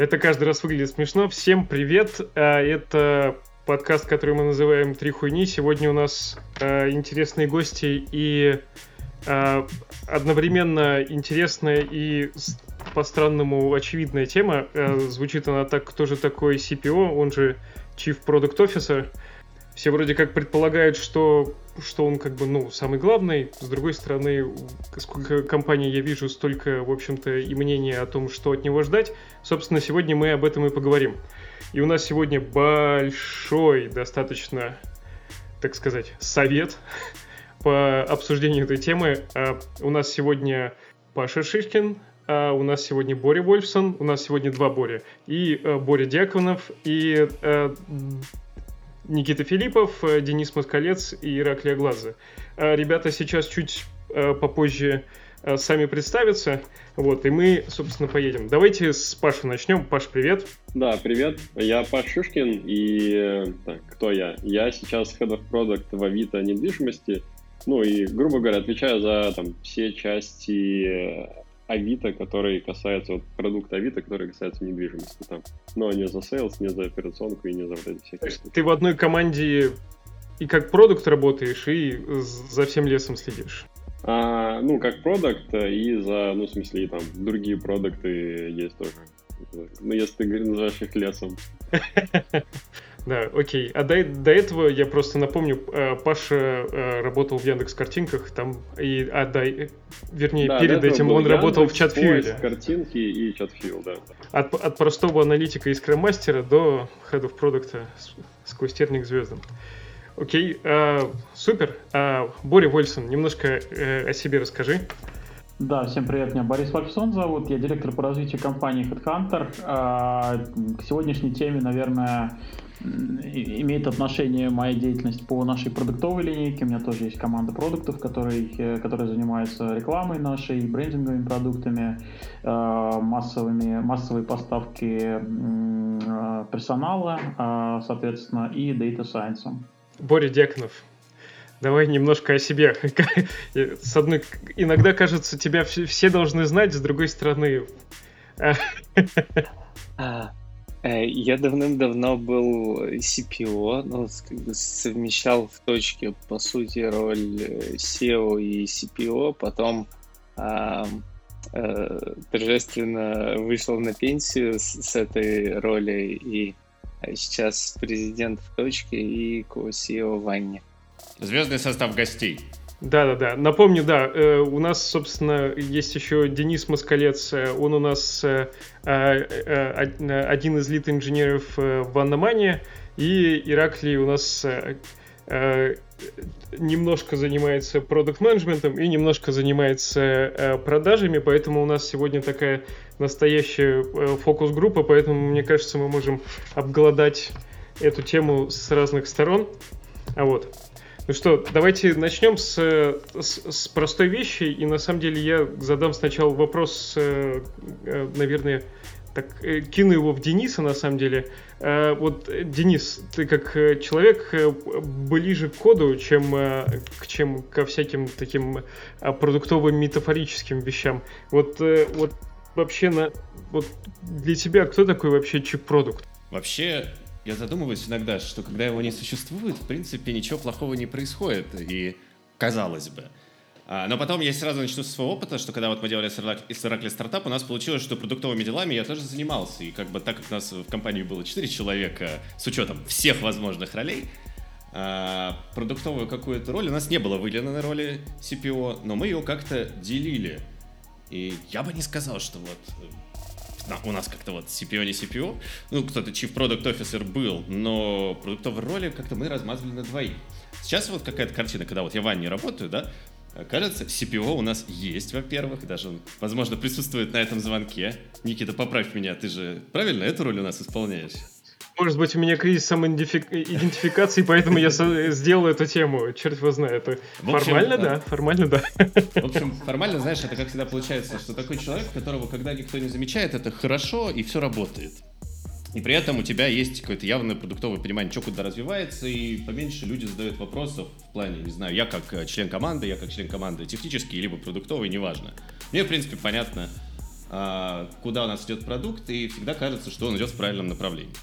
Это каждый раз выглядит смешно. Всем привет. А, это подкаст, который мы называем «Три хуйни». Сегодня у нас а, интересные гости и а, одновременно интересная и по-странному очевидная тема. Звучит она так, кто же такой CPO, он же Chief Product Officer. Все вроде как предполагают, что что он как бы, ну, самый главный. С другой стороны, сколько компаний я вижу, столько, в общем-то, и мнения о том, что от него ждать. Собственно, сегодня мы об этом и поговорим. И у нас сегодня большой, достаточно, так сказать, совет по обсуждению этой темы. А, у нас сегодня Паша Шишкин, а у нас сегодня Боря Вольфсон, у нас сегодня два Боря. И э, Боря Дьяконов, и э, Никита Филиппов, э, Денис Москалец и Ираклия Глаза. А ребята сейчас чуть э, попозже э, сами представятся, вот, и мы, собственно, поедем. Давайте с Паши начнем. Паш, привет. Да, привет. Я Паша Шушкин, и так, кто я? Я сейчас Head of Product в Авито недвижимости, ну и, грубо говоря, отвечаю за там все части Авито, который касается, вот продукта Авито, который касается недвижимости там. Но не за sales, не за операционку и не за вот эти. То есть ты в одной команде и как продукт работаешь, и за всем лесом следишь? А, ну, как продукт, и за, ну, в смысле, и там другие продукты есть тоже. Ну, если ты называешь их лесом. Да, окей. А до, до этого я просто напомню, э, Паша э, работал в Яндекс картинках, там и а да, вернее да, перед этим он работал в чат-фьюле. картинки и чат-фьюл, да. От, от простого аналитика и скрэммастера до of продукта сквозь терник звездам. Окей, а, супер. А, Боря Вольсон, немножко э, о себе расскажи. Да, всем привет, меня Борис Вальфсон зовут, я директор по развитию компании HeadHunter. А, к сегодняшней теме, наверное, имеет отношение моя деятельность по нашей продуктовой линейке. У меня тоже есть команда продуктов, который, э, которая занимается рекламой нашей, брендинговыми продуктами, э, массовыми, массовой поставки э, персонала, соответственно, и data science. Боря Декнов, Давай немножко о себе. С одной, иногда кажется, тебя все должны знать, с другой стороны. А, Э, я давным-давно был CPO, ну, совмещал в точке, по сути, роль э, SEO и CPO, потом э, э, торжественно вышел на пенсию с, с этой роли, и сейчас президент в точке и ко-SEO в Ванне. Звездный состав гостей. Да-да-да. Напомню, да, э, у нас, собственно, есть еще Денис Москалец. Э, он у нас э, один из лид-инженеров в Анномане. И Ираклий у нас немножко занимается продукт-менеджментом и немножко занимается продажами, поэтому у нас сегодня такая настоящая фокус-группа, поэтому, мне кажется, мы можем обгладать эту тему с разных сторон. А вот. Ну что, давайте начнем с, с, с простой вещи. И на самом деле я задам сначала вопрос, э, э, наверное, так э, кину его в Дениса на самом деле. Вот, Денис, ты как человек ближе к коду, чем, чем ко всяким таким продуктовым метафорическим вещам. Вот, вот вообще на, вот для тебя кто такой вообще чип-продукт? Вообще, я задумываюсь иногда, что когда его не существует, в принципе, ничего плохого не происходит. И казалось бы. А, но потом я сразу начну с своего опыта, что когда вот мы делали с Oracle стартап, у нас получилось, что продуктовыми делами я тоже занимался. И как бы так как у нас в компании было 4 человека с учетом всех возможных ролей, а, продуктовую какую-то роль у нас не было выделено на роли CPO, но мы ее как-то делили. И я бы не сказал, что вот у нас как-то вот CPO не CPO, ну, кто-то Chief Product Officer был, но продуктовые роли как-то мы размазывали на двоих. Сейчас вот какая-то картина, когда вот я в Ванне работаю, да, Кажется, CPO у нас есть, во-первых, даже он, возможно, присутствует на этом звонке. Никита, поправь меня, ты же правильно эту роль у нас исполняешь? Может быть, у меня кризис самоидентификации, поэтому я сделал эту тему. Черт его знает. Это формально, да. Формально, да. В общем, формально, знаешь, это как всегда получается, что такой человек, которого, когда никто не замечает, это хорошо и все работает. И при этом у тебя есть какое-то явное продуктовое понимание, что куда развивается, и поменьше люди задают вопросов в плане, не знаю, я как э, член команды, я как член команды технический, либо продуктовый, неважно. Мне, в принципе, понятно, а, куда у нас идет продукт, и всегда кажется, что он идет в правильном направлении.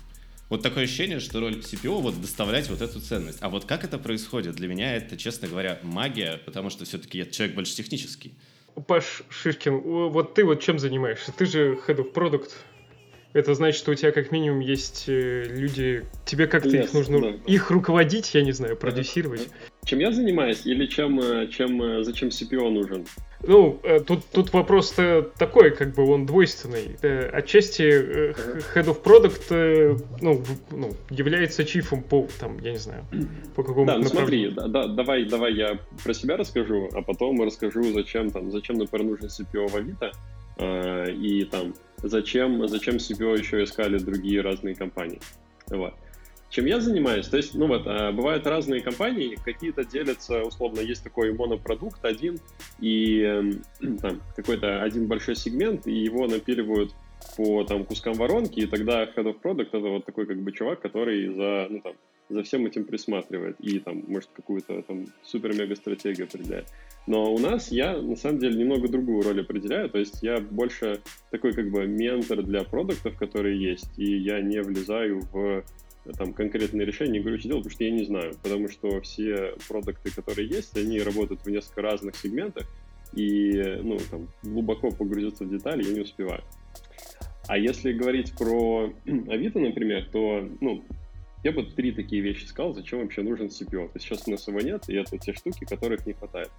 Вот такое ощущение, что роль CPO вот доставлять вот эту ценность. А вот как это происходит? Для меня это, честно говоря, магия, потому что все-таки я человек больше технический. Паш Шишкин, вот ты вот чем занимаешься? Ты же head of product. Это значит, что у тебя как минимум есть э, люди, тебе как-то yes, их нужно, да. их руководить, я не знаю, продюсировать. Чем я занимаюсь или чем, э, чем, э, зачем CPO нужен? Ну, э, тут, тут вопрос-то такой, как бы он двойственный. Отчасти Head of Product ну, ну, является чифом по, там, я не знаю, по какому-то Да, ну смотри, да, да, давай, давай я про себя расскажу, а потом расскажу, зачем там, зачем, например, нужен CPO в Авито, э, и там, зачем, зачем CPO еще искали другие разные компании. Вот. Чем я занимаюсь? То есть, ну вот, а, бывают разные компании, какие-то делятся, условно, есть такой монопродукт один, и эм, там какой-то один большой сегмент, и его напиливают по там кускам воронки, и тогда Head of Product это вот такой как бы чувак, который за, ну там, за всем этим присматривает и там, может, какую-то там супер-мега-стратегию определяет. Но у нас я, на самом деле, немного другую роль определяю, то есть я больше такой как бы ментор для продуктов, которые есть, и я не влезаю в там конкретные решения, не говорю, что делать, потому что я не знаю, потому что все продукты, которые есть, они работают в несколько разных сегментах, и, ну, там, глубоко погрузиться в детали я не успеваю. А если говорить про Авито, например, то, ну, я бы три такие вещи сказал, зачем вообще нужен CPO. То есть сейчас у нас его нет, и это те штуки, которых не хватает.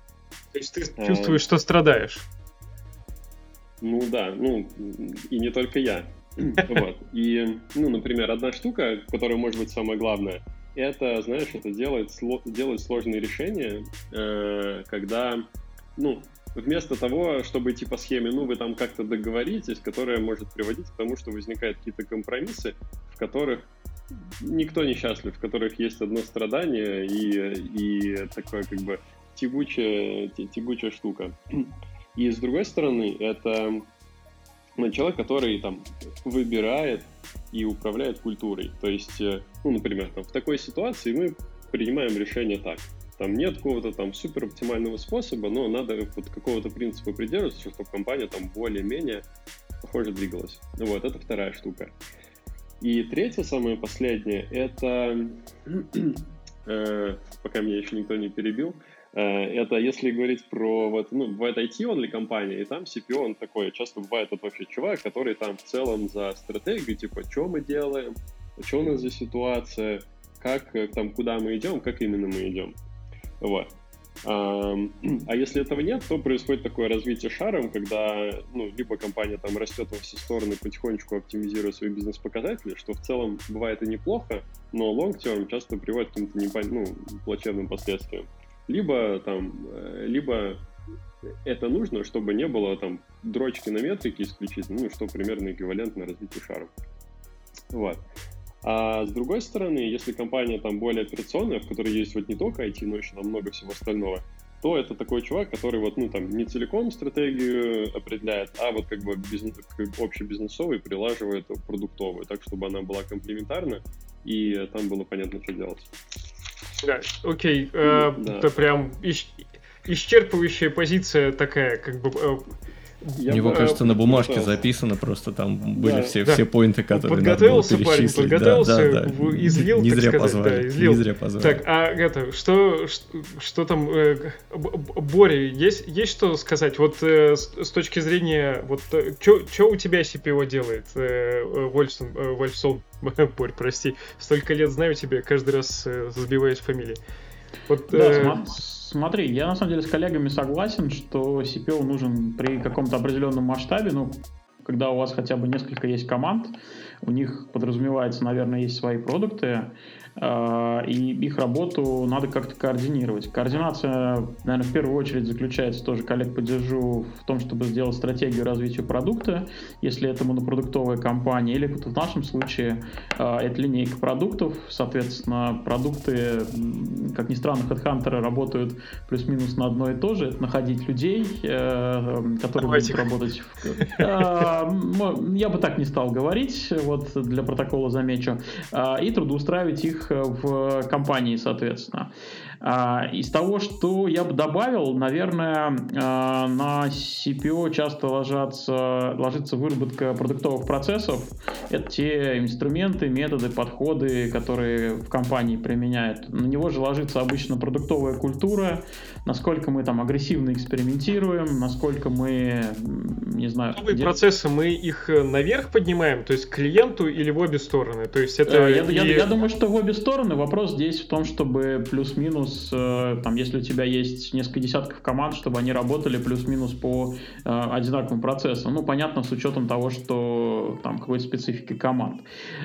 То есть ты а, чувствуешь, что страдаешь? Ну да, ну и не только я. Вот. И, ну, например, одна штука, которая может быть самая главная, это, знаешь, это делать, делать сложные решения, э, когда, ну, вместо того, чтобы идти по схеме, ну, вы там как-то договоритесь, которая может приводить к тому, что возникают какие-то компромиссы, в которых никто не счастлив, в которых есть одно страдание и, и такое как бы тягучая, тягучая штука. И с другой стороны, это ну, человек, который там выбирает и управляет культурой. То есть, э, ну, например, там, в такой ситуации мы принимаем решение так. Там нет какого-то там супер оптимального способа, но надо вот какого-то принципа придерживаться, чтобы компания там более-менее похоже двигалась. Вот, это вторая штука. И третья, самая последняя, это, э, пока меня еще никто не перебил, это если говорить про, вот, ну, бывает IT-only компания, и там CPO, он такой, часто бывает вот вообще чувак, который там в целом за стратегию, типа, что мы делаем, что у нас за ситуация, как, э, там, куда мы идем, как именно мы идем. Вот. А, если этого нет, то происходит такое развитие шаром, когда ну, либо компания там растет во все стороны, потихонечку оптимизируя свои бизнес-показатели, что в целом бывает и неплохо, но long-term часто приводит к каким-то непон... ну, плачевным последствиям либо там, э, либо это нужно, чтобы не было там дрочки на метрике исключительно, ну, что примерно эквивалентно развитию шара. Вот. А с другой стороны, если компания там более операционная, в которой есть вот не только IT, но еще там много всего остального, то это такой чувак, который вот, ну, там, не целиком стратегию определяет, а вот как бы бизнес, общебизнесовый прилаживает продуктовую, так, чтобы она была комплементарна, и там было понятно, что делать. Да, окей, э, да. это прям исчерпывающая позиция такая, как бы я Мне кажется, на бумажке пытался. записано, просто там были все, да. все поинты, которые подготовился, надо было парень, подготовился, да, да, да. излил, не так зря сказать, позвали, да, излил. Не зря позвали. Так, а это, что, что, что там, э, Боря, есть, есть что сказать? Вот э, с, с точки зрения, вот, э, что у тебя CPO делает, э, Вольфсон, э, Вольфсон, Борь, прости, столько лет знаю тебя, каждый раз э, сбиваюсь фамилии. Вот, да, э, Смотри, я на самом деле с коллегами согласен, что CPO нужен при каком-то определенном масштабе, ну, когда у вас хотя бы несколько есть команд, у них подразумевается, наверное, есть свои продукты, и их работу надо как-то координировать. Координация, наверное, в первую очередь заключается, тоже коллег поддержу, в том, чтобы сделать стратегию развития продукта, если это монопродуктовая компания, или в нашем случае а, это линейка продуктов, соответственно, продукты, как ни странно, HeadHunter работают плюс-минус на одно и то же, это находить людей, э, которые Давайте. будут работать. А, я бы так не стал говорить, вот для протокола замечу, и трудоустраивать их в компании, соответственно. А, из того, что я бы добавил, наверное, а, на CPO часто ложатся, ложится выработка продуктовых процессов. Это те инструменты, методы, подходы, которые в компании применяют. На него же ложится обычно продуктовая культура, насколько мы там агрессивно экспериментируем, насколько мы, не знаю... Новые дел... процессы, мы их э, наверх поднимаем, то есть к клиенту или в обе стороны? То есть это... Э, я, и... я, я думаю, что в обе стороны. Вопрос здесь в том, чтобы плюс-минус, э, там, если у тебя есть несколько десятков команд, чтобы они работали плюс-минус по одинаковым процессам. Ну, понятно, с учетом того, что там какой-то специфики команд.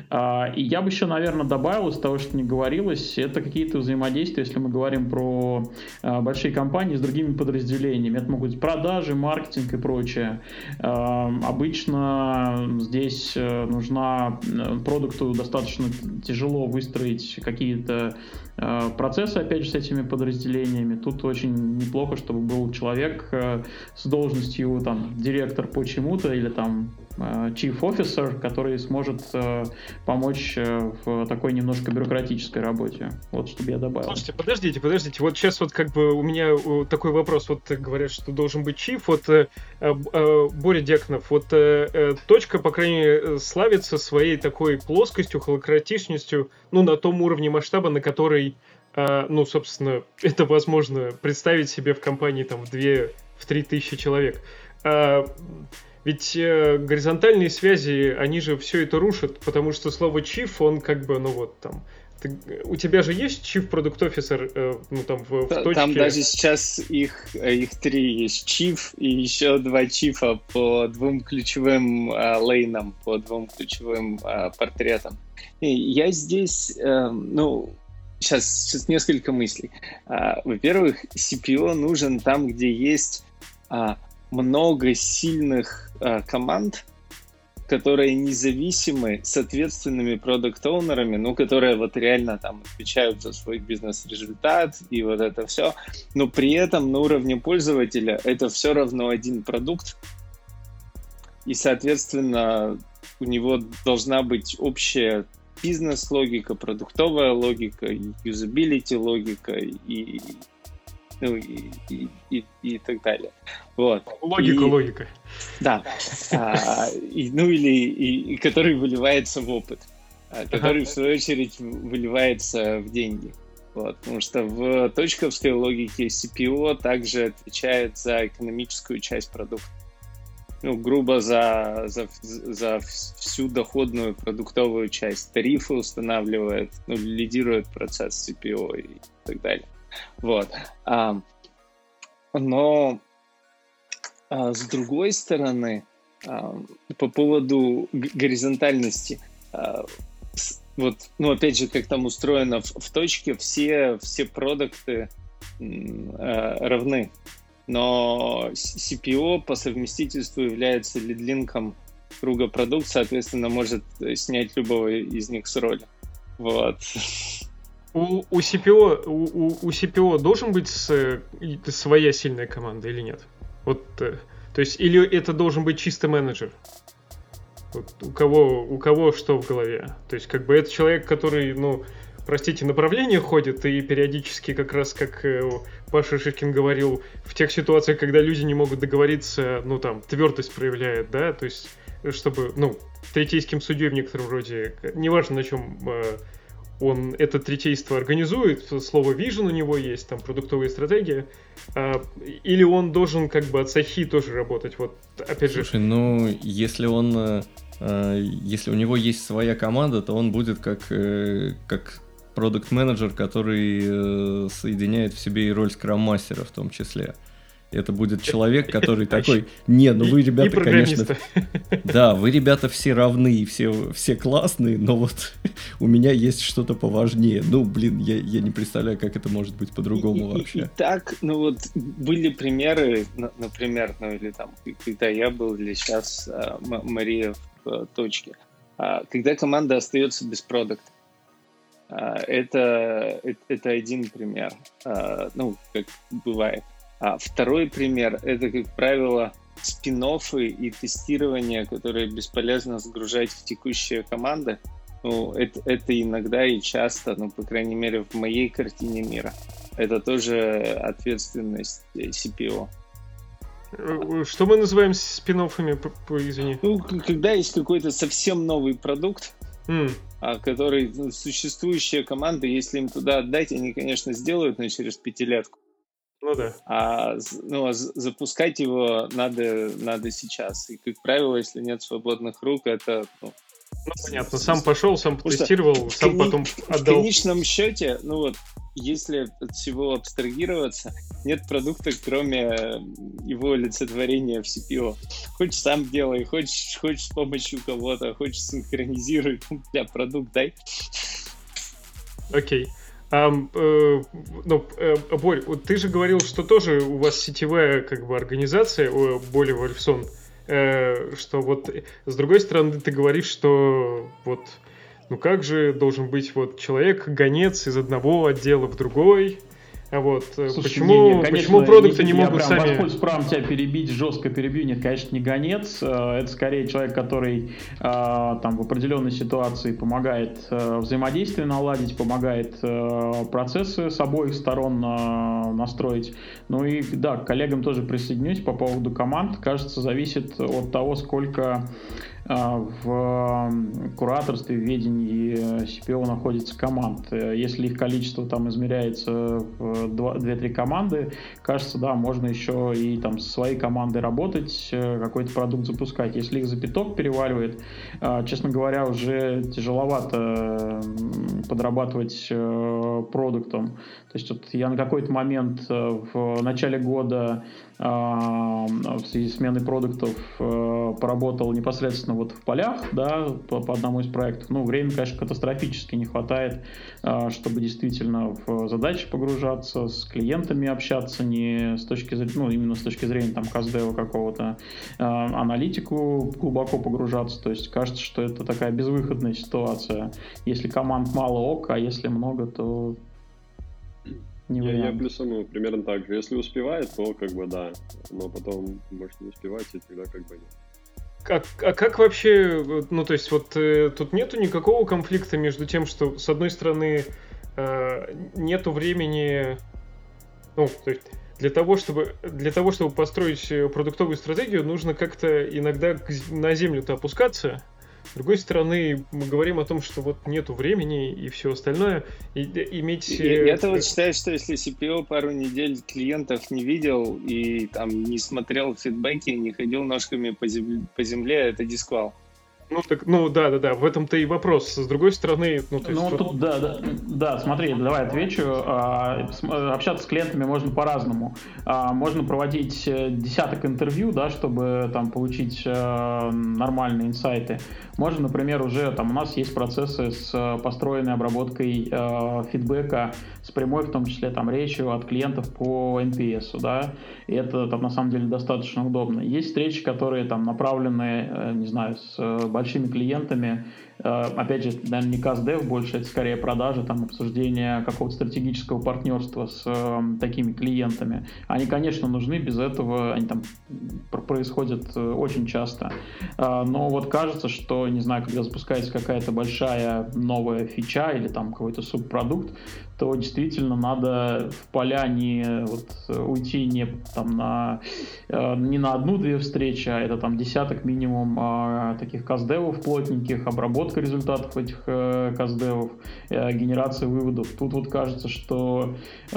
А, и я бы еще, наверное, добавил из того, что не говорилось, это какие-то взаимодействия, если мы говорим про большие компании с другими подразделениями. Это могут быть продажи, маркетинг и прочее. Обычно здесь э, нужна э, продукту достаточно тяжело выстроить какие-то Э, процессы, опять же, с этими подразделениями. Тут очень неплохо, чтобы был человек э, с должностью там директор по чему-то или там э, chief officer, который сможет помочь в такой немножко бюрократической работе. Вот, чтобы я добавил. Слушайте, подождите, подождите. Вот сейчас вот как бы у меня такой вопрос. Вот говорят, что должен быть chief. Вот Боря Декнов, вот точка, по крайней мере, славится своей такой плоскостью, холократичностью, ну, на том уровне масштаба, на который э, ну, собственно, это возможно представить себе в компании там в 2 в 3 тысячи человек. Э, ведь э, горизонтальные связи, они же все это рушат, потому что слово chief, он как бы, ну вот там, ты, у тебя же есть Chief Product Officer, э, ну там в, в точке... Там даже сейчас их, их три есть Chief и еще два чифа по двум ключевым э, лейнам, по двум ключевым э, портретам. И я здесь, э, ну, сейчас, сейчас несколько мыслей. А, во-первых, CPO нужен там, где есть а, много сильных а, команд, которые независимы с ответственными продукт-оунерами, ну, которые вот реально там отвечают за свой бизнес-результат и вот это все, но при этом на уровне пользователя это все равно один продукт, и, соответственно, у него должна быть общая бизнес-логика, продуктовая логика, юзабилити логика и, ну, и, и, и, и так далее. Вот. Логика, и, логика. Да. А, и, ну или и, и который выливается в опыт, а, который в свою очередь выливается в деньги. Вот, потому что в точковской логике CPO также отвечает за экономическую часть продукта ну, грубо за, за, за всю доходную продуктовую часть. Тарифы устанавливает, ну, лидирует процесс CPO и так далее. Вот. А, но а, с другой стороны, а, по поводу горизонтальности, а, вот, ну, опять же, как там устроено в, в точке, все, все продукты а, равны но CPO по совместительству является лидлинком круга продукт, соответственно, может снять любого из них с роли. Вот. У, у, CPO, у, у CPO должен быть своя сильная команда или нет? Вот, э, то есть, или это должен быть чисто менеджер? Вот, у кого, у кого что в голове? То есть, как бы это человек, который, ну, простите, направление ходит, и периодически как раз, как э, Паша Шишкин говорил, в тех ситуациях, когда люди не могут договориться, ну там, твердость проявляет, да, то есть, чтобы, ну, третейским судьей в некотором роде, неважно на чем э, он это третейство организует, слово vision у него есть, там, продуктовая стратегия, э, или он должен как бы от сахи тоже работать, вот, опять Слушай, же... Слушай, ну, если он... Э, если у него есть своя команда, то он будет как, как продукт-менеджер, который э, соединяет в себе и роль скрам-мастера в том числе. Это будет человек, который такой, не, ну вы, ребята, конечно... Да, вы, ребята, все равны, и все, все классные, но вот у меня есть что-то поважнее. Ну, блин, я, я не представляю, как это может быть по-другому вообще. И, и так, ну вот, были примеры, например, ну или там, когда я был или сейчас а, Мария в а, точке, а, когда команда остается без продукта. А, это, это один пример, а, ну, как бывает. А второй пример — это, как правило, спин и тестирование, которые бесполезно загружать в текущие команды. Ну, это, это иногда и часто, ну, по крайней мере, в моей картине мира. это тоже ответственность CPO. Что мы называем спин извини? Ну, когда есть какой-то совсем новый продукт, mm. Который ну, существующая команда, если им туда отдать, они, конечно, сделают, но через пятилетку. Ну да. А ну, а запускать его надо, надо сейчас. И, как правило, если нет свободных рук, это ну, ну, понятно, сам пошел, сам потестировал, сам потом отдал. В конечном счете, ну вот, если от всего абстрагироваться, нет продукта, кроме его олицетворения в CPO. Хочешь сам делай, хочешь, хочешь с помощью кого-то, хочешь синхронизируй, для продукт дай. Окей. Okay. Um, э, ну, э, Борь, ты же говорил, что тоже у вас сетевая как бы организация, о, Боли Вольфсон. Э, что вот с другой стороны ты говоришь, что вот ну как же должен быть вот человек гонец из одного отдела в другой, а вот э, Слушай, почему, не, не, конечно, почему продукты не, не могут прям сами... Воспользуюсь правом тебя перебить, жестко перебью. Нет, конечно, не гонец. Э, это скорее человек, который э, там в определенной ситуации помогает взаимодействие наладить, помогает процессы с обоих сторон настроить. Ну и да, к коллегам тоже присоединюсь по поводу команд. Кажется, зависит от того, сколько в кураторстве, в ведении CPO находится команд. Если их количество там измеряется в 2-3 команды, кажется, да, можно еще и там со своей командой работать, э, какой-то продукт запускать. Если их за пяток переваливает, а, честно говоря, уже тяжеловато подрабатывать э, продуктом. То есть вот я на какой-то момент э, в начале года а, в связи с сменой продуктов э, поработал непосредственно вот в полях, да, по, по одному из проектов. Ну, времени, конечно, катастрофически не хватает, а, чтобы действительно в задачи погружаться, с клиентами общаться, не с точки зрения, ну, именно с точки зрения там каздева какого-то, а, аналитику глубоко погружаться. То есть кажется, что это такая безвыходная ситуация. Если команд мало ок, а если много, то не я, я плюсану примерно так же. Если успевает, то как бы да. Но потом может не успевать, и тогда как бы нет. Как, а как вообще, ну то есть вот э, тут нету никакого конфликта между тем, что с одной стороны э, нету времени, ну то есть для того, чтобы для того, чтобы построить э, продуктовую стратегию, нужно как-то иногда на землю-то опускаться, с другой стороны, мы говорим о том, что вот нету времени и все остальное. И, иметь... Я, я-то вот считаю, что если CPO пару недель клиентов не видел и там не смотрел фидбэки, не ходил ножками по земле, по земле это дисквал. Ну, так, ну да, да, да, в этом-то и вопрос. С другой стороны, ну, то есть... Ну, тут, да, да, да, смотри, давай отвечу. А, общаться с клиентами можно по-разному. А, можно проводить э, десяток интервью, да, чтобы там получить э, нормальные инсайты. Можно, например, уже там у нас есть процессы с э, построенной обработкой фидбэка с прямой, в том числе, там, речью от клиентов по NPS, да, и это там на самом деле достаточно удобно. Есть встречи, которые там направлены, не знаю, с большими клиентами. Э, опять же, наверное, не CastDev больше, это скорее продажи, там, обсуждение какого-то стратегического партнерства с э, такими клиентами. Они, конечно, нужны, без этого они там происходят э, очень часто. Э, но вот кажется, что, не знаю, когда запускается какая-то большая новая фича или там какой-то субпродукт, то действительно надо в поля не вот, уйти не, там, на, э, не на одну-две встречи, а это там десяток минимум э, таких каздевов плотненьких, обработка результатов этих э, каздевов, э, генерация выводов. Тут вот кажется, что э,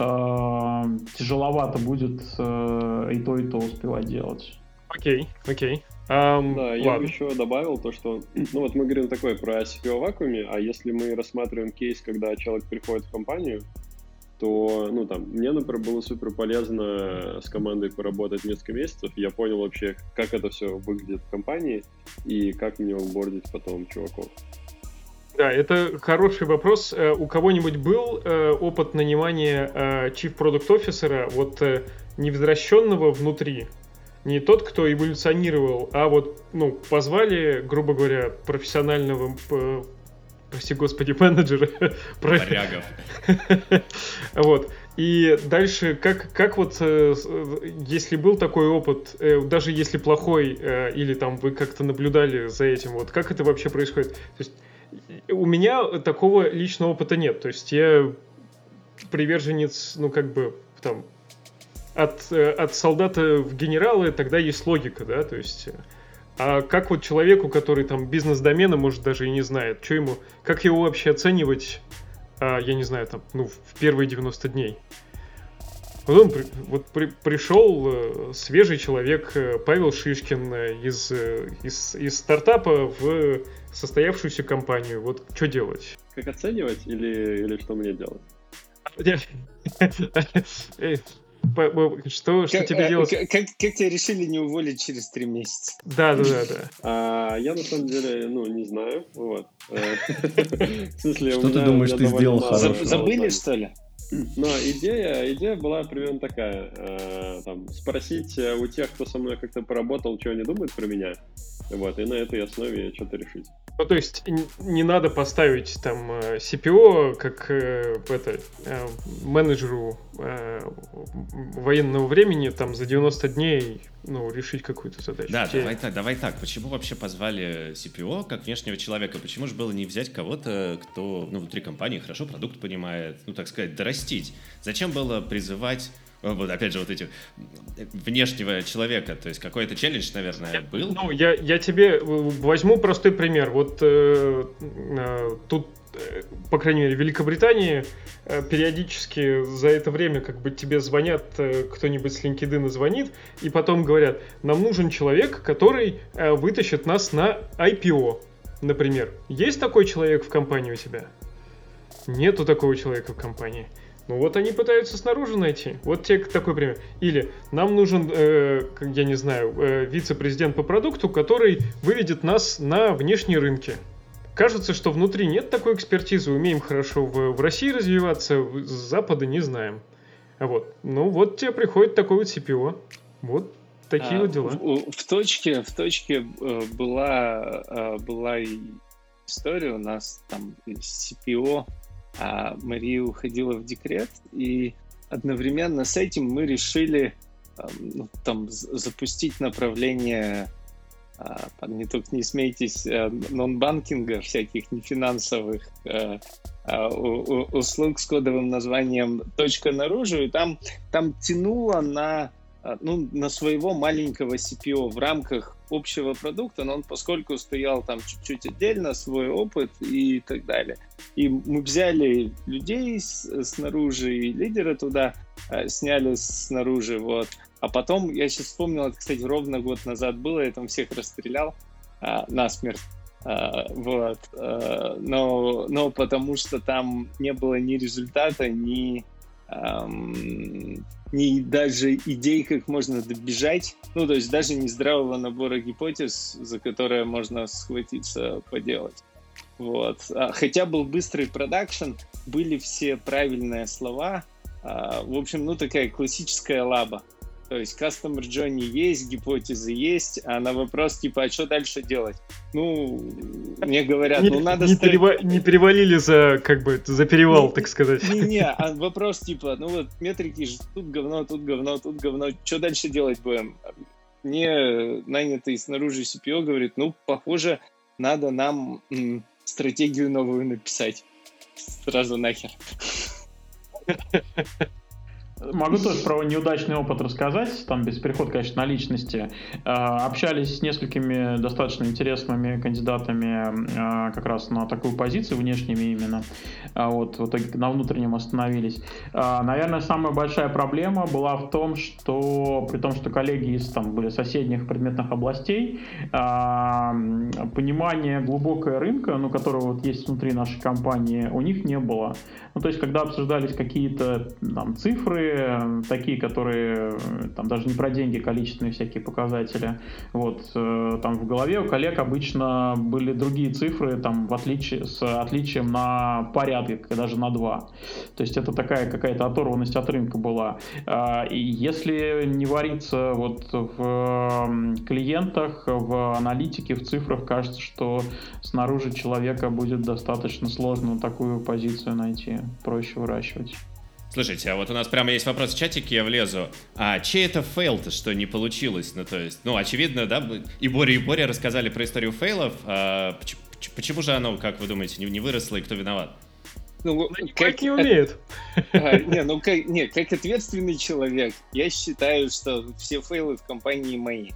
тяжеловато будет э, и то, и то успевать делать. Окей, okay, окей. Okay. Um, да, ладно. я бы еще добавил то, что, ну вот мы говорим такое про CPO вакууме, а если мы рассматриваем кейс, когда человек приходит в компанию, то, ну там, мне, например, было супер полезно с командой поработать несколько месяцев. Я понял вообще, как это все выглядит в компании и как мне онбордить потом чуваков. Да, это хороший вопрос. Э, у кого-нибудь был э, опыт нанимания э, Chief Product Officer, вот невозвращенного внутри? не тот, кто эволюционировал, а вот, ну, позвали, грубо говоря, профессионального, прости господи, менеджера. Варягов. Вот. И дальше, как, как вот, э, если был такой опыт, э, даже если плохой, э, или там вы как-то наблюдали за этим, вот как это вообще происходит? То есть у меня такого личного опыта нет. То есть я приверженец, ну, как бы, там, от, э, от солдата в генералы, тогда есть логика, да, то есть... А как вот человеку, который там бизнес-домена, может, даже и не знает, что ему, как его вообще оценивать, а, я не знаю, там, ну, в первые 90 дней? Вот он вот при, пришел э, свежий человек э, Павел Шишкин э, из, из, из стартапа в состоявшуюся компанию. Вот что делать? Как оценивать или, или что мне делать? Что, что тебе делать? Как, как, как тебя решили не уволить через три месяца? Да, да, да, да. А, я на самом деле, ну, не знаю. Вот. В смысле, что ты думаешь, ты сделал хорошо? Забыли, что ли? Но идея, идея была примерно такая. Э, там, спросить э, у тех, кто со мной как-то поработал, что они думают про меня. Вот, и на этой основе что-то решить. Ну, то есть не надо поставить там э, CPO как э, это, э, менеджеру военного времени там за 90 дней ну, решить какую-то задачу. Да, Те... давай так, давай так. Почему вообще позвали CPO как внешнего человека? Почему же было не взять кого-то, кто ну, внутри компании хорошо продукт понимает, ну, так сказать, дорастить? Зачем было призывать вот опять же вот этих внешнего человека, то есть какой-то челлендж, наверное, был. Ну, я, я тебе возьму простой пример. Вот э, э, тут, э, по крайней мере, в Великобритании э, периодически за это время как бы тебе звонят, э, кто-нибудь с LinkedIn звонит, и потом говорят, нам нужен человек, который э, вытащит нас на IPO, например. Есть такой человек в компании у тебя? Нету такого человека в компании. Ну вот они пытаются снаружи найти. Вот те такой пример. Или нам нужен, э, я не знаю, э, вице-президент по продукту, который выведет нас на внешние рынки. Кажется, что внутри нет такой экспертизы, умеем хорошо в, в России развиваться, с Запада не знаем. А вот. Ну вот тебе приходит такой вот CPO. Вот такие а, вот дела. В, в точке, в точке э, была, э, была история у нас там CPO а Мария уходила в декрет, и одновременно с этим мы решили ну, там запустить направление а, не только не смейтесь, а, нон-банкинга, всяких нефинансовых а, услуг с кодовым названием «Точка наружу», и там, там тянуло на ну, на своего маленького CPO в рамках общего продукта, но он поскольку стоял там чуть-чуть отдельно, свой опыт и так далее. И мы взяли людей снаружи и лидера туда э, сняли снаружи, вот. А потом, я сейчас вспомнил, это, кстати, ровно год назад было, я там всех расстрелял э, насмерть. Uh, вот, uh, но, но потому что там не было ни результата, ни, um, ни даже идей, как можно добежать, ну, то есть даже не здравого набора гипотез, за которые можно схватиться, поделать. Вот. А, хотя был быстрый продакшн, были все правильные слова. А, в общем, ну, такая классическая лаба. То есть Customer Journey есть, гипотезы есть, а на вопрос типа, а что дальше делать? Ну, мне говорят, не, ну надо... Не, строить... перева... не перевалили за, как бы, за перевал, не, так сказать. Не-не, а вопрос типа, ну вот метрики же тут говно, тут говно, тут говно, что дальше делать будем? Мне нанятый снаружи CPO говорит, ну, похоже, надо нам стратегию новую написать. Сразу нахер. Могу тоже про неудачный опыт рассказать, там без перехода, конечно, на личности. А, общались с несколькими достаточно интересными кандидатами а, как раз на такую позицию, внешними именно. А вот, вот на внутреннем остановились. Наверное, самая большая проблема была в том, что при том, что коллеги из там были соседних предметных областей, понимание глубокое рынка, ну, которого вот есть внутри нашей компании, у них не было. Ну, то есть, когда обсуждались какие-то там цифры, такие, которые э, там даже не про деньги, количественные всякие показатели. Вот э, там в голове у коллег обычно были другие цифры, там в отличие с отличием на порядок, даже на два. То есть это такая какая-то оторванность от рынка была. А, и если не вариться вот в клиентах, в аналитике, в цифрах, кажется, что снаружи человека будет достаточно сложно такую позицию найти, проще выращивать. Слушайте, а вот у нас прямо есть вопрос в чатике, я влезу. А чей это фейл-то, что не получилось? Ну, то есть, ну, очевидно, да, и Боря, и Боря рассказали про историю фейлов. А почему же оно, как вы думаете, не, не выросло и кто виноват? ну, как не умеет. А, не, ну как, не, как ответственный человек, я считаю, что все фейлы в компании мои.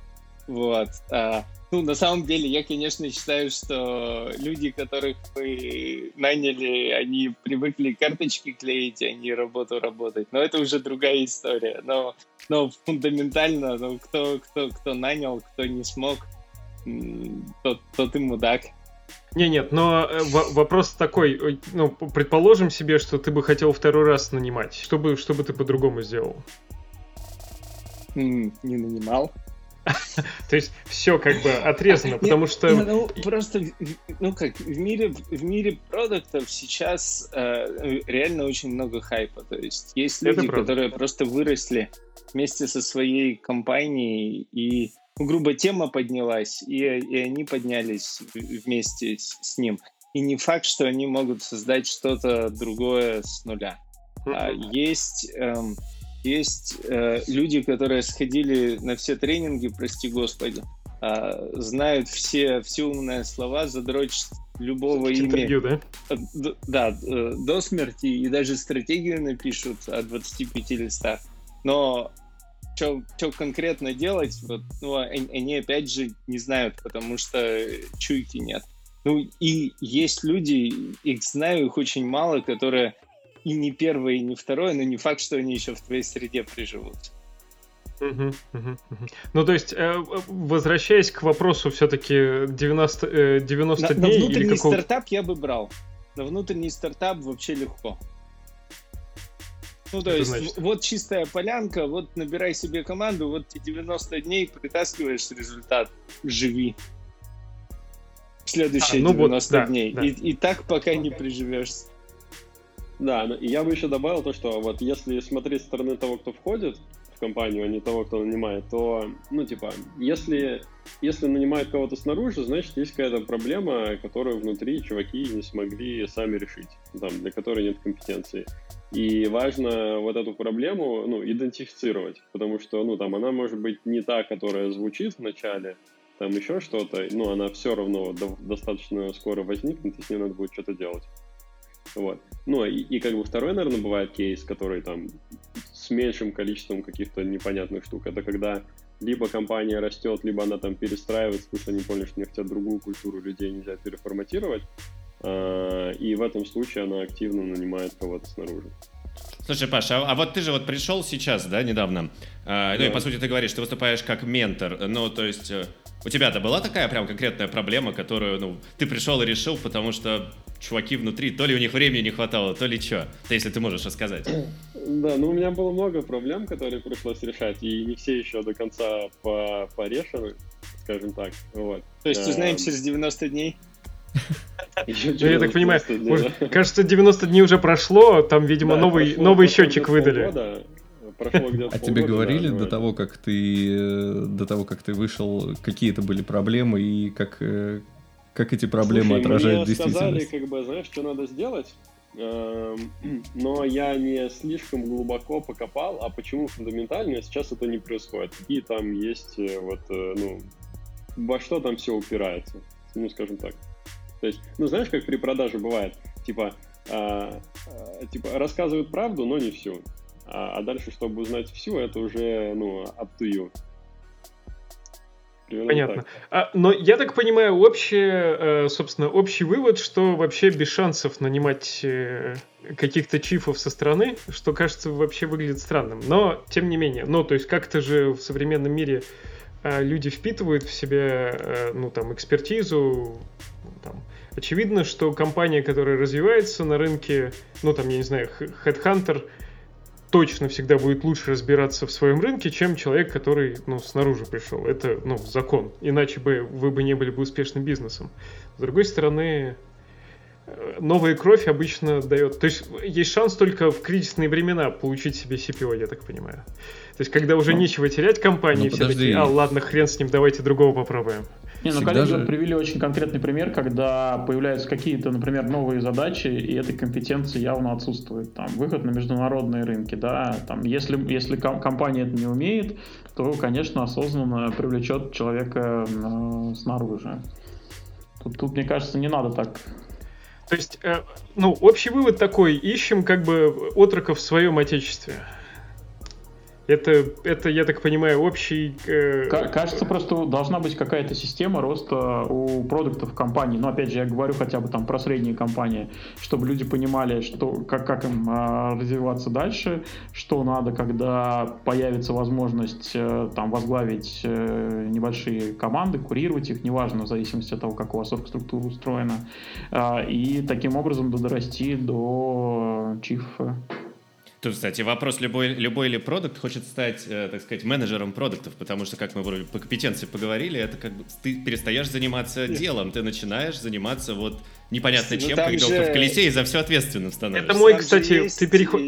Вот. А, ну, на самом деле, я, конечно, считаю, что люди, которых вы наняли, они привыкли карточки клеить, а не работу работать. Но это уже другая история. Но, но фундаментально, ну, кто, кто, кто нанял, кто не смог, тот, тот и мудак. Не, нет, но э, вопрос такой, ну, предположим себе, что ты бы хотел второй раз нанимать. Что бы, что бы ты по-другому сделал? Не нанимал. То есть все как бы отрезано, потому что... Ну, просто, ну как, в мире, в мире продуктов сейчас э, реально очень много хайпа. То есть есть люди, которые просто выросли вместе со своей компанией и ну, грубо тема поднялась, и, и они поднялись вместе с, с ним. И не факт, что они могут создать что-то другое с нуля. А есть эм, есть э, люди, которые сходили на все тренинги, прости господи, э, знают все, все умные слова, задрочат любого имени. да? Д, да, э, до смерти, и даже стратегию напишут о 25 листах. Но что конкретно делать, вот, ну, они, они опять же не знают, потому что чуйки нет. Ну и есть люди, их знаю, их очень мало, которые и не первое, и не второе, но не факт, что они еще в твоей среде приживутся. Угу, угу, угу. Ну, то есть, э, возвращаясь к вопросу все-таки 90, 90 на, дней... На внутренний или какого... стартап я бы брал. На внутренний стартап вообще легко. Ну, то Это есть, значит? вот чистая полянка, вот набирай себе команду, вот тебе 90 дней притаскиваешь результат, живи. Следующие а, ну 90 вот, да, дней. Да. И, и так пока не приживешься. Да, и я бы еще добавил то, что вот если смотреть со стороны того, кто входит в компанию, а не того, кто нанимает, то, ну, типа, если, если нанимают кого-то снаружи, значит, есть какая-то проблема, которую внутри чуваки не смогли сами решить, там, для которой нет компетенции. И важно вот эту проблему, ну, идентифицировать, потому что, ну, там, она может быть не та, которая звучит в начале, там еще что-то, но она все равно до, достаточно скоро возникнет, и с ней надо будет что-то делать. Вот. Ну, и, и как бы второй, наверное, бывает кейс, который там с меньшим количеством каких-то непонятных штук. Это когда либо компания растет, либо она там перестраивается, потому что они поняли, что не хотят другую культуру людей нельзя переформатировать. А, и в этом случае она активно нанимает кого-то снаружи. Слушай, Паша, а, а вот ты же вот пришел сейчас, да, недавно, да. ну и по сути ты говоришь, ты выступаешь как ментор, ну то есть э, у тебя-то была такая прям конкретная проблема, которую, ну, ты пришел и решил, потому что чуваки внутри, то ли у них времени не хватало, то ли что. То если ты можешь рассказать. Да, ну у меня было много проблем, которые пришлось решать, и не все еще до конца по порешены, скажем так. Вот. То есть узнаем через 90 дней? Ну, я так понимаю, кажется, 90 дней уже прошло, там, видимо, новый, новый счетчик выдали. А тебе говорили до того, как ты э, до того, как ты вышел, какие это были проблемы и как э, как эти проблемы Слушай, отражают мне сказали, как бы, знаешь, что надо сделать, эм, но я не слишком глубоко покопал, а почему фундаментально сейчас это не происходит. Какие там есть, э, вот, ну, во что там все упирается, ну, скажем так. То есть, ну, знаешь, как при продаже бывает, типа, а, а, типа рассказывают правду, но не всю. А, а дальше, чтобы узнать всю, это уже, ну, up to you. Примерно Понятно. А, но я так понимаю, общий, э, собственно, общий вывод, что вообще без шансов нанимать э, каких-то чифов со стороны, что, кажется, вообще выглядит странным. Но, тем не менее, ну, то есть как-то же в современном мире э, люди впитывают в себя, ну, там, экспертизу, там, очевидно, что компания, которая развивается на рынке, ну, там, я не знаю, Headhunter — точно всегда будет лучше разбираться в своем рынке, чем человек, который ну, снаружи пришел. Это ну, закон. Иначе бы вы бы не были бы успешным бизнесом. С другой стороны, э, новая кровь обычно дает... То есть есть шанс только в кризисные времена получить себе CPO, я так понимаю. То есть когда уже ну, нечего терять компании, ну, все такие, а ладно, хрен с ним, давайте другого попробуем. Не, ну коллеги же... привели очень конкретный пример, когда появляются какие-то, например, новые задачи, и этой компетенции явно отсутствует. Там, выход на международные рынки, да, там, если, если компания это не умеет, то, конечно, осознанно привлечет человека э, снаружи. Тут, тут, мне кажется, не надо так То есть, э, ну, общий вывод такой, ищем как бы отроков в своем отечестве. Это, это, я так понимаю, общий... Э... Кажется, просто должна быть какая-то система роста у продуктов компании. Но, опять же, я говорю хотя бы там про средние компании, чтобы люди понимали, что, как, как им а, развиваться дальше, что надо, когда появится возможность э, там возглавить э, небольшие команды, курировать их, неважно, в зависимости от того, как у вас структура устроена. Э, и таким образом дорасти до чифа. Тут, кстати, вопрос, любой, любой ли продукт хочет стать, э, так сказать, менеджером продуктов, потому что, как мы вроде по компетенции поговорили, это как бы ты перестаешь заниматься делом, ты начинаешь заниматься вот непонятно ну, чем, как же... в колесе, и за все ответственным становишься. Это мой, кстати, ты переход...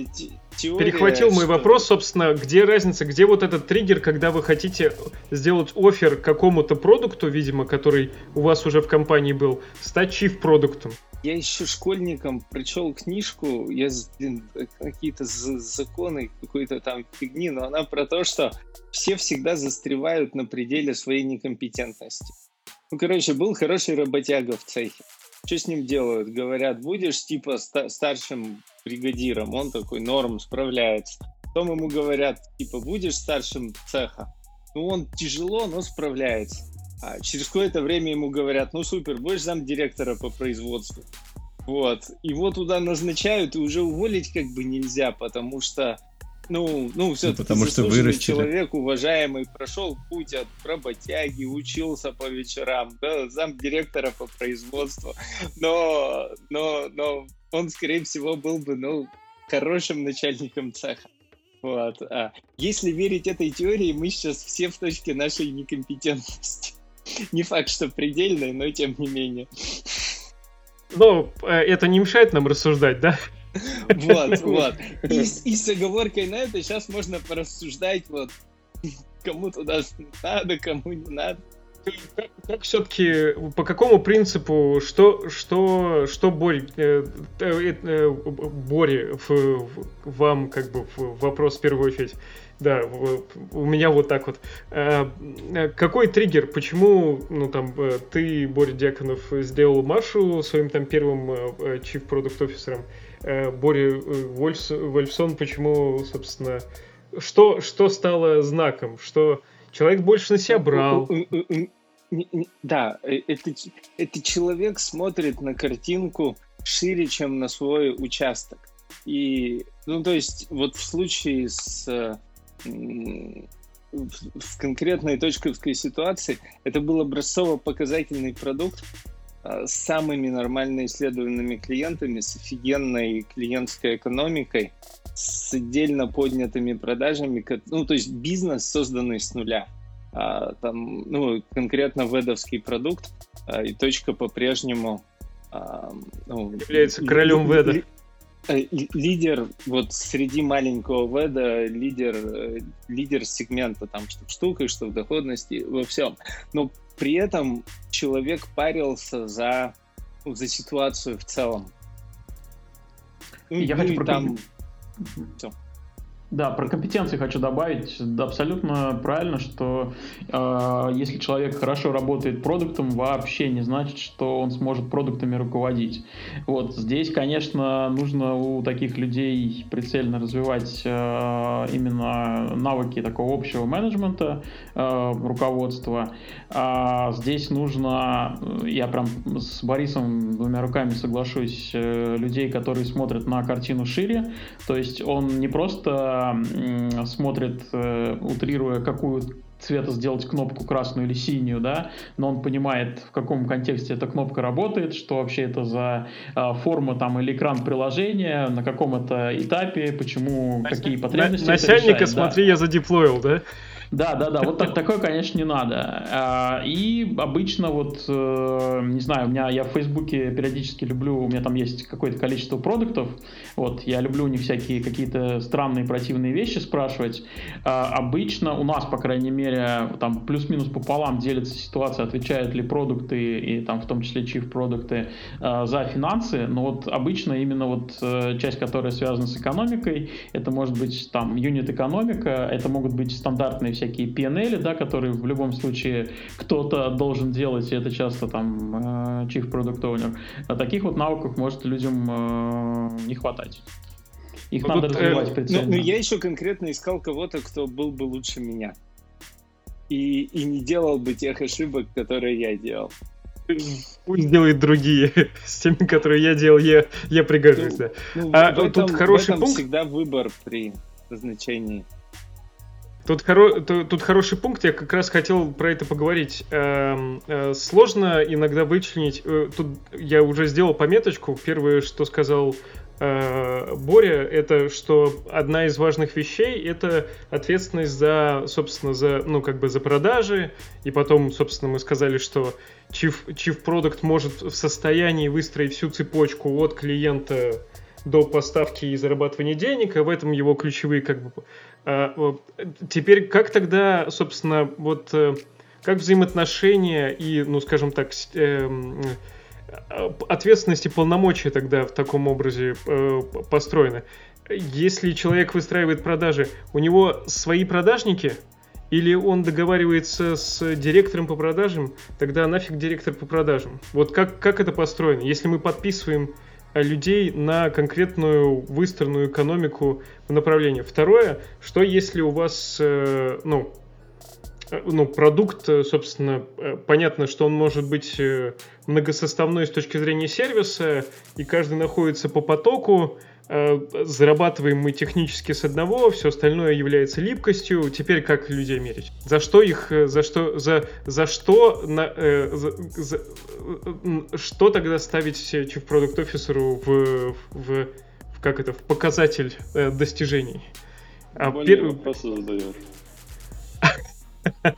перехватил мой что... вопрос, собственно, где разница, где вот этот триггер, когда вы хотите сделать офер какому-то продукту, видимо, который у вас уже в компании был, стать чиф-продуктом? Я еще школьником прочел книжку, я, блин, какие-то законы, какой-то там фигни, но она про то, что все всегда застревают на пределе своей некомпетентности. Ну, короче, был хороший работяга в цехе. Что с ним делают? Говорят, будешь типа старшим бригадиром. Он такой, норм, справляется. Потом ему говорят, типа, будешь старшим цеха. Ну, он тяжело, но справляется. А через какое-то время ему говорят, ну супер, будешь зам директора по производству. Вот. Его туда назначают, и уже уволить как бы нельзя, потому что ну, ну, все-таки ну, потому что вырастили. человек, уважаемый, прошел путь от работяги, учился по вечерам, да, зам директора по производству, но, но, но он, скорее всего, был бы, ну, хорошим начальником цеха. Вот. А если верить этой теории, мы сейчас все в точке нашей некомпетентности. Не факт, что предельной, но тем не менее. Но э, это не мешает нам рассуждать, да? Вот, вот. И, и с оговоркой на это сейчас можно порассуждать, вот, кому туда надо, кому не надо. Как, как все-таки, по какому принципу, что, что, что Борь, э, э, э, Боре в, в, вам, как бы, в вопрос в первую очередь, да, у меня вот так вот. Э, какой триггер? Почему, ну там, э, ты, Боря Дьяконов, сделал Машу своим там первым э, Chief Product Officer? Боря Вольфс, Вольфсон, почему, собственно, что, что стало знаком? Что человек больше на себя брал? Да, это, это человек смотрит на картинку шире, чем на свой участок. И, ну, то есть, вот в случае с в конкретной точковской ситуации это был образцово-показательный продукт с самыми нормально исследованными клиентами, с офигенной клиентской экономикой, с отдельно поднятыми продажами, ну, то есть бизнес, созданный с нуля. А, там, ну, конкретно ведовский продукт, а, и точка по-прежнему ну, является королем веда. Э, лидер вот среди маленького веда, лидер, э, лидер сегмента там что в штуках, что в доходности, во всем. Но при этом человек парился за, ну, за ситуацию в целом. Я ну, хочу там... Все. Да, про компетенции хочу добавить. Да, абсолютно правильно, что э, если человек хорошо работает продуктом, вообще не значит, что он сможет продуктами руководить. Вот здесь, конечно, нужно у таких людей прицельно развивать э, именно навыки такого общего менеджмента, э, руководства. А здесь нужно, я прям с Борисом двумя руками соглашусь, э, людей, которые смотрят на картину шире. То есть он не просто смотрит, э, утрируя, какую цвета сделать кнопку красную или синюю, да, но он понимает, в каком контексте эта кнопка работает, что вообще это за э, форма там или экран приложения, на каком это этапе, почему, Нас... какие потребности. На, начальника, решает, смотри, да. я задеплоил, да? Да, да, да, вот так, такое, конечно, не надо. А, и обычно вот, э, не знаю, у меня, я в Фейсбуке периодически люблю, у меня там есть какое-то количество продуктов, вот, я люблю у них всякие какие-то странные противные вещи спрашивать. А, обычно у нас, по крайней мере, там плюс-минус пополам делится ситуация, отвечают ли продукты и там в том числе чиф продукты а, за финансы, но вот обычно именно вот э, часть, которая связана с экономикой, это может быть там юнит экономика, это могут быть стандартные все всякие PNL, да, которые в любом случае кто-то должен делать, и это часто там э, Chief Product Owner. А таких вот навыков может людям э, не хватать. Их ну, надо вот, развивать э, прицельно. Ну, ну, я еще конкретно искал кого-то, кто был бы лучше меня. И, и не делал бы тех ошибок, которые я делал. Пусть делают другие. С теми, которые я делал, я, я пригожусь. Ну, ну, а, в этом, тут хороший в этом пункт. всегда выбор при назначении. Тут, хоро... тут хороший пункт, я как раз хотел про это поговорить. Эм, э, сложно иногда вычленить, э, тут я уже сделал пометочку, первое, что сказал э, Боря, это что одна из важных вещей это ответственность за, собственно, за, ну, как бы за продажи, и потом, собственно, мы сказали, что Chief, Chief Product может в состоянии выстроить всю цепочку от клиента до поставки и зарабатывания денег, а в этом его ключевые как бы... А, теперь как тогда, собственно, вот э, как взаимоотношения и, ну, скажем так, эм, ответственность и полномочия тогда в таком образе э, построены? Если человек выстраивает продажи, у него свои продажники, или он договаривается с директором по продажам, тогда нафиг директор по продажам. Вот как, как это построено? Если мы подписываем людей на конкретную выстроенную экономику в направлении. Второе, что если у вас, э, ну, э, ну, продукт, э, собственно, понятно, что он может быть многосоставной с точки зрения сервиса, и каждый находится по потоку, зарабатываем мы технически с одного, все остальное является липкостью. Теперь как людей мерить? За что их, э, за что, за, за что, на, э, за, за, э, что тогда ставить Chief Product Officer в, в, в как это, в показатель э, достижений? А пер...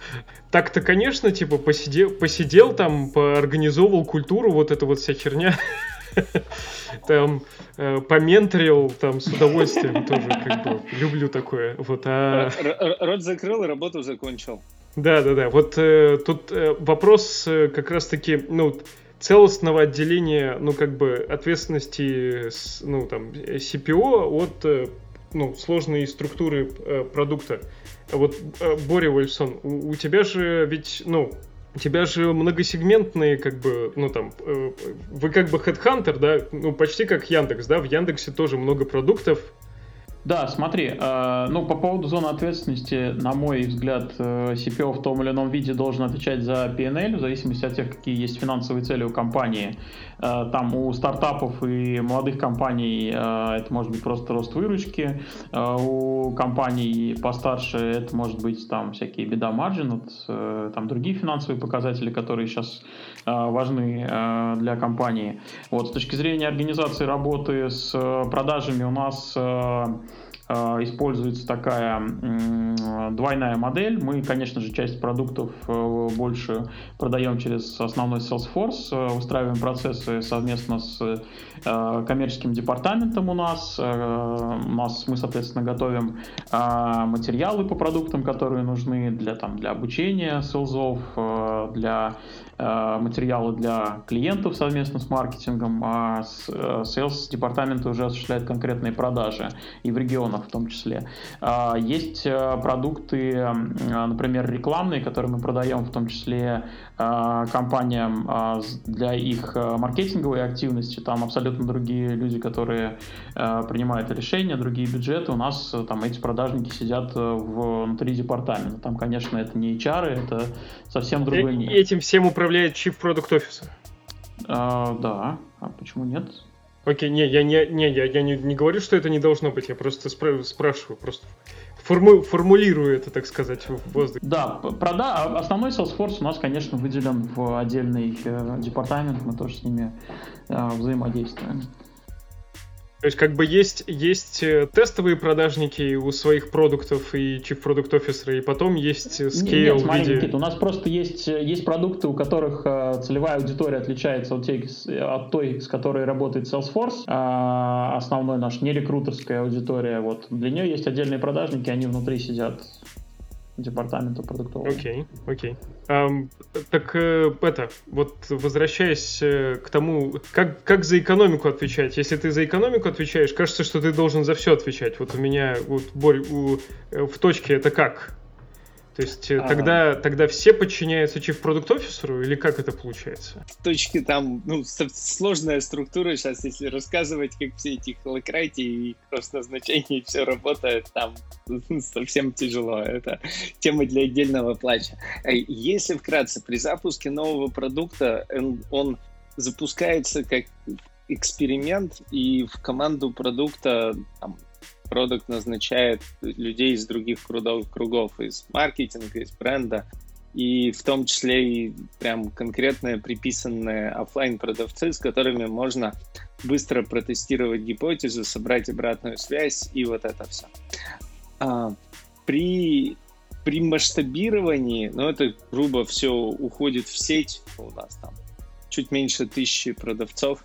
Так-то, конечно, типа, посидел, посидел там, поорганизовывал культуру, вот эта вот вся херня. Там э, поменторил там с удовольствием тоже, как бы, люблю такое. Вот, а... Рот закрыл и работу закончил. Да, да, да. Вот э, тут э, вопрос э, как раз-таки, ну, целостного отделения, ну, как бы, ответственности, с, ну, там, CPO от, э, ну, сложной структуры э, продукта. Вот, э, Боря Вольсон, у, у тебя же ведь, ну, у тебя же многосегментные, как бы, ну там, э, вы как бы headhunter, да, ну почти как Яндекс, да, в Яндексе тоже много продуктов, да, смотри, э, ну по поводу зоны ответственности, на мой взгляд, э, CPO в том или ином виде должен отвечать за PNL, в зависимости от тех, какие есть финансовые цели у компании. Э, там у стартапов и молодых компаний э, это может быть просто рост выручки, э, у компаний постарше это может быть там всякие беда маржин, э, там другие финансовые показатели, которые сейчас э, важны э, для компании. Вот с точки зрения организации работы с продажами у нас э, Э, используется такая двойная модель. Мы, конечно же, часть продуктов э, больше продаем через основной Salesforce, э, устраиваем процессы совместно с коммерческим департаментом у нас. У нас мы, соответственно, готовим материалы по продуктам, которые нужны для, там, для обучения селзов, для Э, материалы для клиентов совместно с маркетингом, а sales департамент уже осуществляет конкретные продажи и в регионах в том числе. А, есть э, продукты, например, рекламные, которые мы продаем в том числе э, компаниям а, для их маркетинговой активности. Там абсолютно другие люди, которые принимают решения, другие бюджеты. У нас там эти продажники сидят внутри департамента. Там, конечно, это не HR, это совсем другой мир. Этим всем управляют управляет Chief Product Officer. А, да, а почему нет? Окей, не, я не, не, я, я не, не говорю, что это не должно быть, я просто спра- спрашиваю, просто форму, формулирую это, так сказать, в воздухе. Да, прода, а основной Salesforce у нас, конечно, выделен в отдельный э, департамент, мы тоже с ними э, взаимодействуем. То есть, как бы есть, есть э, тестовые продажники у своих продуктов и Chief Product Officer, и потом есть э, scale Нет, смотри, виде... Никита, у нас просто есть, э, есть продукты, у которых целевая аудитория отличается от, тех, от той, с которой работает Salesforce. А основной наш не рекрутерская аудитория. Вот. Для нее есть отдельные продажники, они внутри сидят департамента продуктового. Окей, okay, окей. Okay. Um, так э, это, вот возвращаясь э, к тому, как, как за экономику отвечать. Если ты за экономику отвечаешь, кажется, что ты должен за все отвечать. Вот у меня, вот, Борь, у, э, в точке это как? То есть а... тогда, тогда все подчиняются Chief Product Officer или как это получается? В точке там, ну, сложная структура сейчас, если рассказывать, как все эти холокрайти и кросс-назначения все работает, там совсем тяжело. Это тема для отдельного плача. Если вкратце, при запуске нового продукта он, он запускается как эксперимент, и в команду продукта там, продукт назначает людей из других кругов, из маркетинга, из бренда, и в том числе и прям конкретные приписанные офлайн продавцы, с которыми можно быстро протестировать гипотезу, собрать обратную связь и вот это все. А, при, при масштабировании, ну это грубо все уходит в сеть, у нас там чуть меньше тысячи продавцов,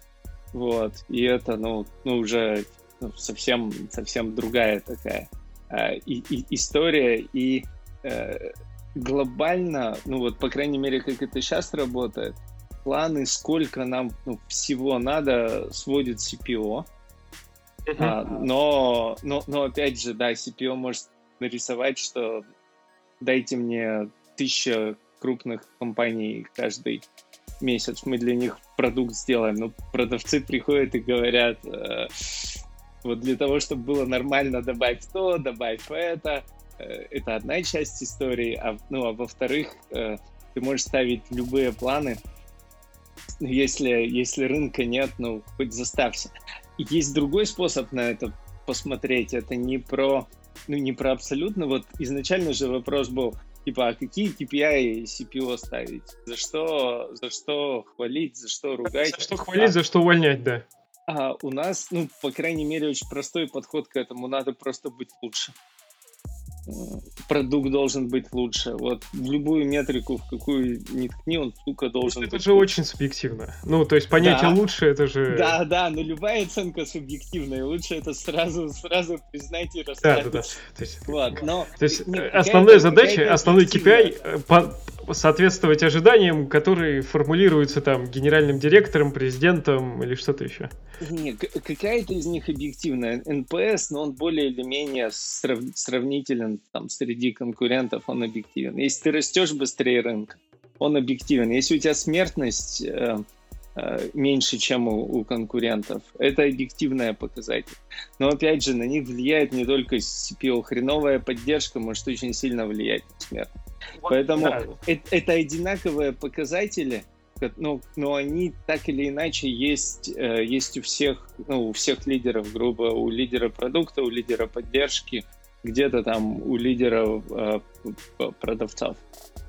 вот, и это, ну, ну уже ну, совсем, совсем другая такая э, и, и, история, и э, глобально, ну вот, по крайней мере, как это сейчас работает, планы, сколько нам ну, всего надо, сводит CPO, uh-huh. а, но, но, но опять же, да, CPO может нарисовать, что дайте мне тысяча крупных компаний каждый месяц, мы для них продукт сделаем. Но продавцы приходят и говорят, э, вот для того, чтобы было нормально, добавь то, добавь это. Э, это одна часть истории. А, ну, а во-вторых, э, ты можешь ставить любые планы. Если, если рынка нет, ну, хоть заставься. есть другой способ на это посмотреть. Это не про, ну, не про абсолютно. Вот изначально же вопрос был, типа, а какие KPI CPO ставить? За что, за что хвалить, за что ругать? За что хвалить, а, за что увольнять, да. А у нас, ну, по крайней мере, очень простой подход к этому. Надо просто быть лучше продукт должен быть лучше. Вот в любую метрику, в какую ни ткни, он, сука, должен это быть же лучше. очень субъективно. Ну, то есть понятие да. лучше, это же... Да, да, но любая оценка субъективная. Лучше это сразу, сразу признать и расставить. Да, да, да. То есть, вот, но... То есть не, основная задача, основной KPI э, по, соответствовать ожиданиям, которые формулируются там генеральным директором, президентом или что-то еще. Нет, какая-то из них объективная. NPS, но он более или менее срав... сравнителен там среди конкурентов, он объективен. Если ты растешь быстрее рынка, он объективен. Если у тебя смертность э, э, меньше, чем у, у конкурентов, это объективная показатель. Но опять же, на них влияет не только CPO. Хреновая поддержка может очень сильно влиять на смертность. Поэтому да. это, это одинаковые показатели, но, но они так или иначе есть, э, есть у всех, ну, у всех лидеров, грубо, у лидера продукта, у лидера поддержки, где-то там у лидеров э, продавцов.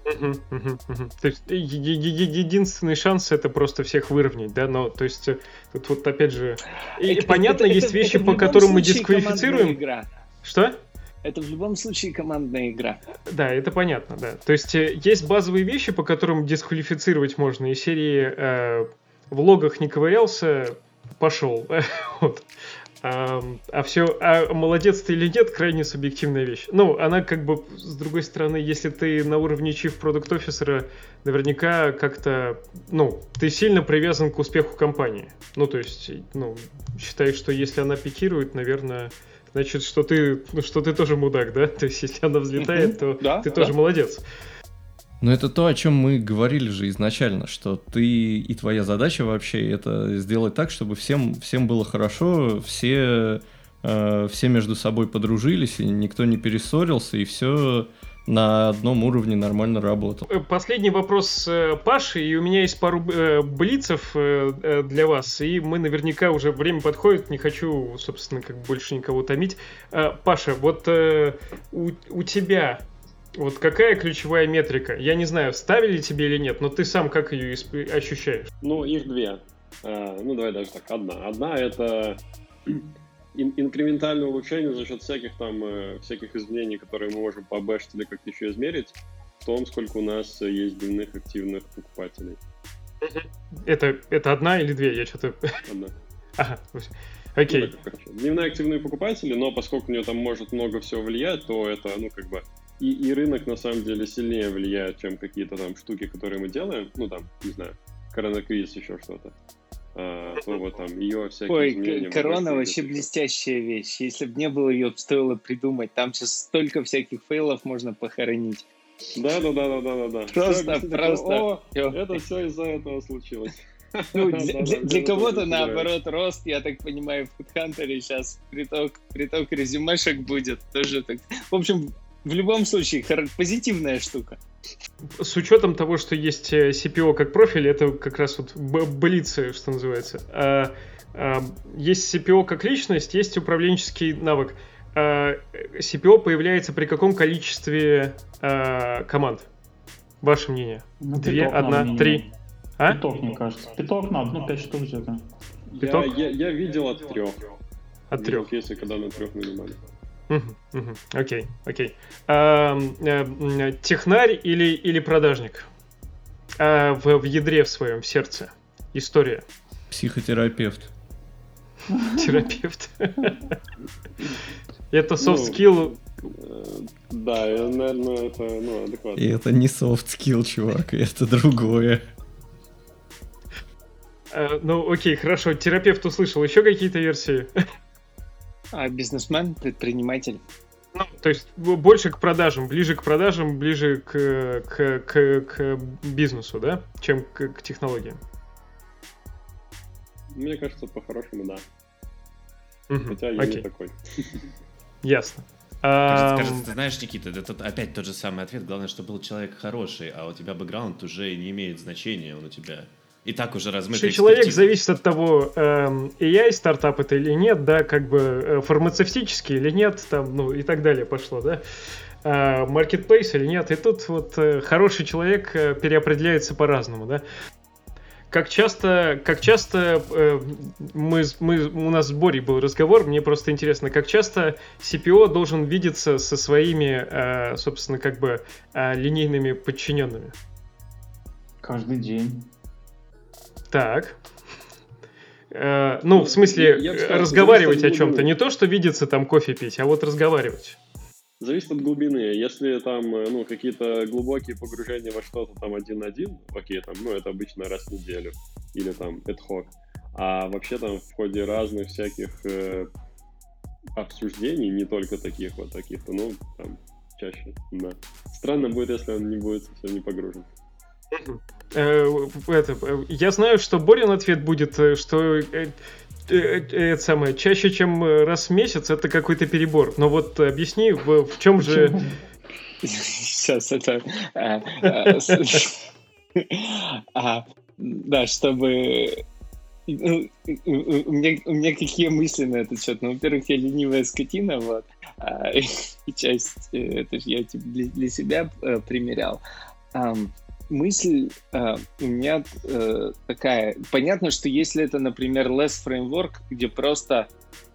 То есть единственный шанс это просто всех выровнять, да, но то есть э, тут вот опять же и понятно это, есть это, вещи, это по которым мы дисквалифицируем. Игра. Что? Это в любом случае командная игра. Да, это понятно, да. То есть э, есть базовые вещи, по которым дисквалифицировать можно. Из серии э, в логах не ковырялся, пошел. вот. А, а все, а молодец ты или нет, крайне субъективная вещь. Ну, она как бы, с другой стороны, если ты на уровне Chief Product Officer, наверняка как-то, ну, ты сильно привязан к успеху компании. Ну, то есть, ну, считаешь, что если она пикирует, наверное, значит, что ты, ну, что ты тоже мудак, да? То есть, если она взлетает, то да, ты да. тоже молодец. Но это то, о чем мы говорили же изначально, что ты и твоя задача вообще это сделать так, чтобы всем, всем было хорошо, все, э, все между собой подружились, и никто не перессорился, и все на одном уровне нормально работал. Э, последний вопрос э, Паши, и у меня есть пару э, блицев для вас, и мы наверняка уже время подходит, не хочу, собственно, как больше никого томить. Паша, вот у, у тебя вот какая ключевая метрика? Я не знаю, ставили тебе или нет, но ты сам как ее ощущаешь? Ну, их две. ну, давай даже так, одна. Одна — это ин- инкрементальное улучшение за счет всяких там э, всяких изменений, которые мы можем побэшить или как-то еще измерить, в том, сколько у нас есть дневных активных покупателей. Это, это одна или две? Я что-то... Одна. Ага, окей. Ну, Дневные активные покупатели, но поскольку у нее там может много всего влиять, то это, ну, как бы, и, и рынок на самом деле сильнее влияет, чем какие-то там штуки, которые мы делаем, ну, там, не знаю, коронаквиз, еще что-то э, вот там ее всякие Ой, изменения. корона вообще блестящая вещь. Если бы не было ее, стоило придумать. Там сейчас столько всяких фейлов можно похоронить. Да, да, да, да, да, да. Просто, просто. Это все из-за этого случилось. Ну, для, для, для кого-то наоборот рост, я так понимаю, в HeadHunter сейчас приток, приток резюмешек будет тоже так. В общем, в любом случае, позитивная штука. С учетом того, что есть CPO как профиль, это как раз вот блицы, что называется. А, а, есть CPO как личность, есть управленческий навык. А, CPO появляется при каком количестве команд? Ваше мнение? Ну, Две, одна, три? А? Пяток, мне кажется. Пяток надо, ну, пять штук где-то. Я, я, я видел от трех. От трех? Если когда на трех нанимали. Окей, окей. Э, технарь или, или продажник? А, в, в ядре в своем, в сердце. История. Психотерапевт. Терапевт. Это soft ну, skill. Э, да, наверное, это ну, адекватно. И это не soft skill, чувак, это другое. Э, ну, окей, хорошо. Терапевт услышал. Еще какие-то версии? А бизнесмен, предприниматель. Ну, то есть больше к продажам, ближе к продажам, ближе к, к, к, к бизнесу, да, чем к, к технологиям. Мне кажется, по-хорошему, да. Угу. Хотя я Окей. не такой. Ясно. Кажется, кажется, ты знаешь, Никита, это опять тот же самый ответ. Главное, чтобы был человек хороший, а у тебя бэкграунд уже не имеет значения, он у тебя и так уже размытый. Человек зависит от того, эм, AI стартап это или нет, да, как бы э, фармацевтический или нет, там, ну и так далее пошло, да. Маркетплейс или нет. И тут вот э, хороший человек э, переопределяется по-разному, да. Как часто, как часто э, мы, мы, у нас с Борей был разговор, мне просто интересно, как часто CPO должен видеться со своими, э, собственно, как бы э, линейными подчиненными? Каждый день. Так. Э, ну, в смысле, я, я разговаривать о чем-то. Не то, что видеться там кофе пить, а вот разговаривать. Зависит от глубины. Если там, э, ну, какие-то глубокие погружения во что-то там один-один, окей, там, ну, это обычно раз в неделю. Или там ad hoc. А вообще там в ходе разных всяких э, обсуждений, не только таких вот таких, ну, там, чаще, да. Странно будет, если он не будет совсем не погружен. Э, это, э, я знаю, что Борин ответ будет, э, что это самое, чаще, чем раз в месяц, это какой-то перебор. Но вот объясни, в, в чем же... Сейчас это... А, да, чтобы... Ну, у, меня, у меня какие мысли на этот счет? Ну, во-первых, я ленивая скотина, вот. А, и часть, это же я для, для себя примерял мысль э, у меня э, такая. Понятно, что если это, например, Less Framework, где просто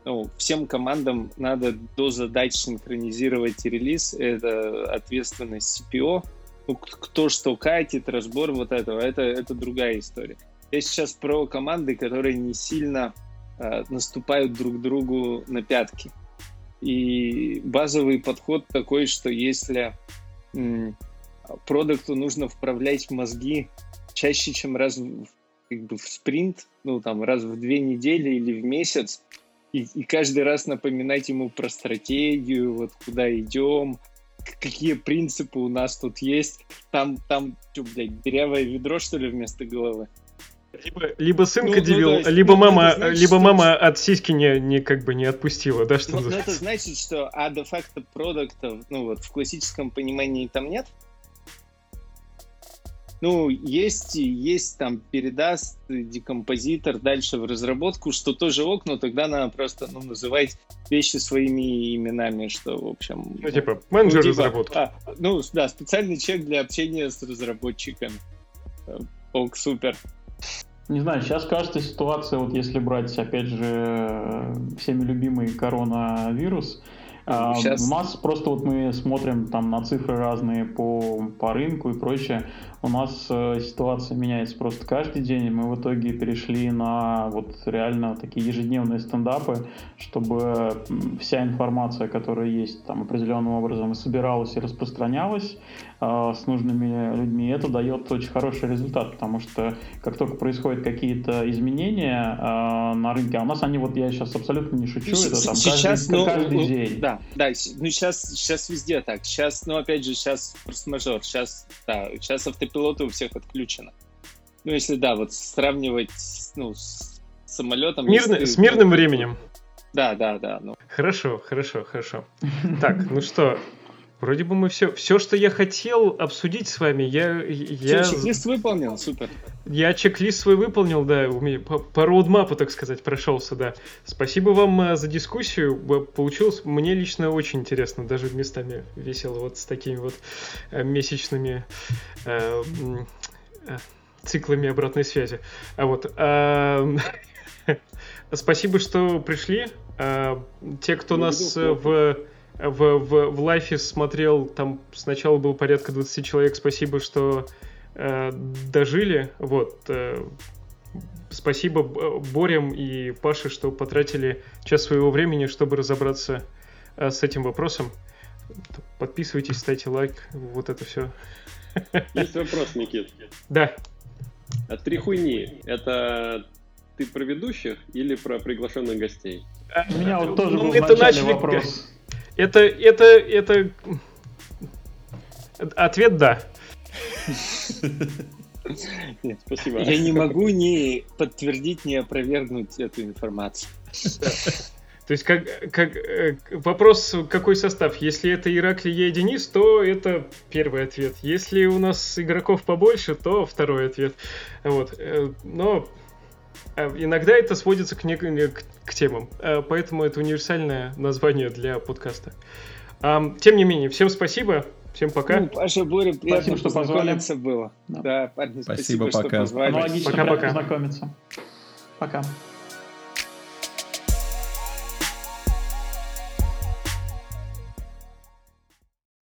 ну, всем командам надо до задач синхронизировать релиз, это ответственность CPO. Ну, кто что катит, разбор вот этого, это, это другая история. Я сейчас про команды, которые не сильно э, наступают друг другу на пятки. И базовый подход такой, что если продукту нужно вправлять мозги чаще, чем раз в, как бы в спринт, ну там раз в две недели или в месяц, и, и каждый раз напоминать ему про стратегию, вот куда идем, какие принципы у нас тут есть. Там, там, что, блядь, дырявое ведро, что ли, вместо головы? Либо, либо сынка ну, дивил, ну, либо ну, мама, значит, либо мама что... от сиськи не, не как бы не отпустила, да, что ну, ну, это значит, что а де-факто продуктов, ну вот в классическом понимании там нет, ну, есть, есть там передаст декомпозитор дальше в разработку, что тоже ок, но тогда надо просто ну, называть вещи своими именами, что, в общем... Ну, типа, менеджер ну, типа, разработки. А, ну, да, специальный чек для общения с разработчиками. Ок, супер. Не знаю, сейчас кажется ситуация, вот если брать, опять же, всеми любимый коронавирус, Сейчас... У нас просто вот мы смотрим там на цифры разные по, по рынку и прочее. У нас э, ситуация меняется просто каждый день. Мы в итоге перешли на вот реально такие ежедневные стендапы, чтобы вся информация, которая есть там определенным образом собиралась и распространялась э, с нужными людьми. Это дает очень хороший результат, потому что как только происходят какие-то изменения э, на рынке, а у нас они вот я сейчас абсолютно не шучу, это там сейчас, каждый, ну, каждый день. Да, Да, да, ну сейчас, сейчас везде так. Сейчас, ну опять же, сейчас форс-мажор. Сейчас, да, сейчас автопилоты у всех отключено. Ну если, да, вот сравнивать, ну, с самолетом... Мирно, ты, с мирным ну, временем. Да, да, да. Ну. Хорошо, хорошо, хорошо. Так, ну что, Вроде бы мы все, все, что я хотел обсудить с вами, я... я... Все, чек-лист выполнил, супер. Я чек-лист свой выполнил, да, у меня по, по роудмапу, так сказать, прошелся, да. Спасибо вам э, за дискуссию, получилось мне лично очень интересно, даже местами весело, вот с такими вот э, месячными э, э, циклами обратной связи. А вот... Э, спасибо, что пришли. Э, те, кто нас в в, в, в лайфе смотрел, там сначала было порядка 20 человек, спасибо, что э, дожили, вот, э, спасибо Борям и Паше, что потратили час своего времени, чтобы разобраться э, с этим вопросом. Подписывайтесь, ставьте лайк, вот это все. Есть вопрос, Никит. Да. А три хуйни, это ты про ведущих или про приглашенных гостей? У меня вот тоже ну, был это начали... вопрос. Это, это, это... Ответ да. Нет, спасибо. Я не могу ни подтвердить, ни опровергнуть эту информацию. То есть как, как, э, вопрос, какой состав? Если это Иракли, я и Денис, то это первый ответ. Если у нас игроков побольше, то второй ответ. Вот. Э, но иногда это сводится к, не, к, к темам. Поэтому это универсальное название для подкаста. Тем не менее, всем спасибо. Всем пока. Ну, Паша, Боря, приятно, спасибо, что познакомиться было. Да, парни, спасибо, спасибо пока. что позвали. Аналогично пока, пока. познакомиться. Пока.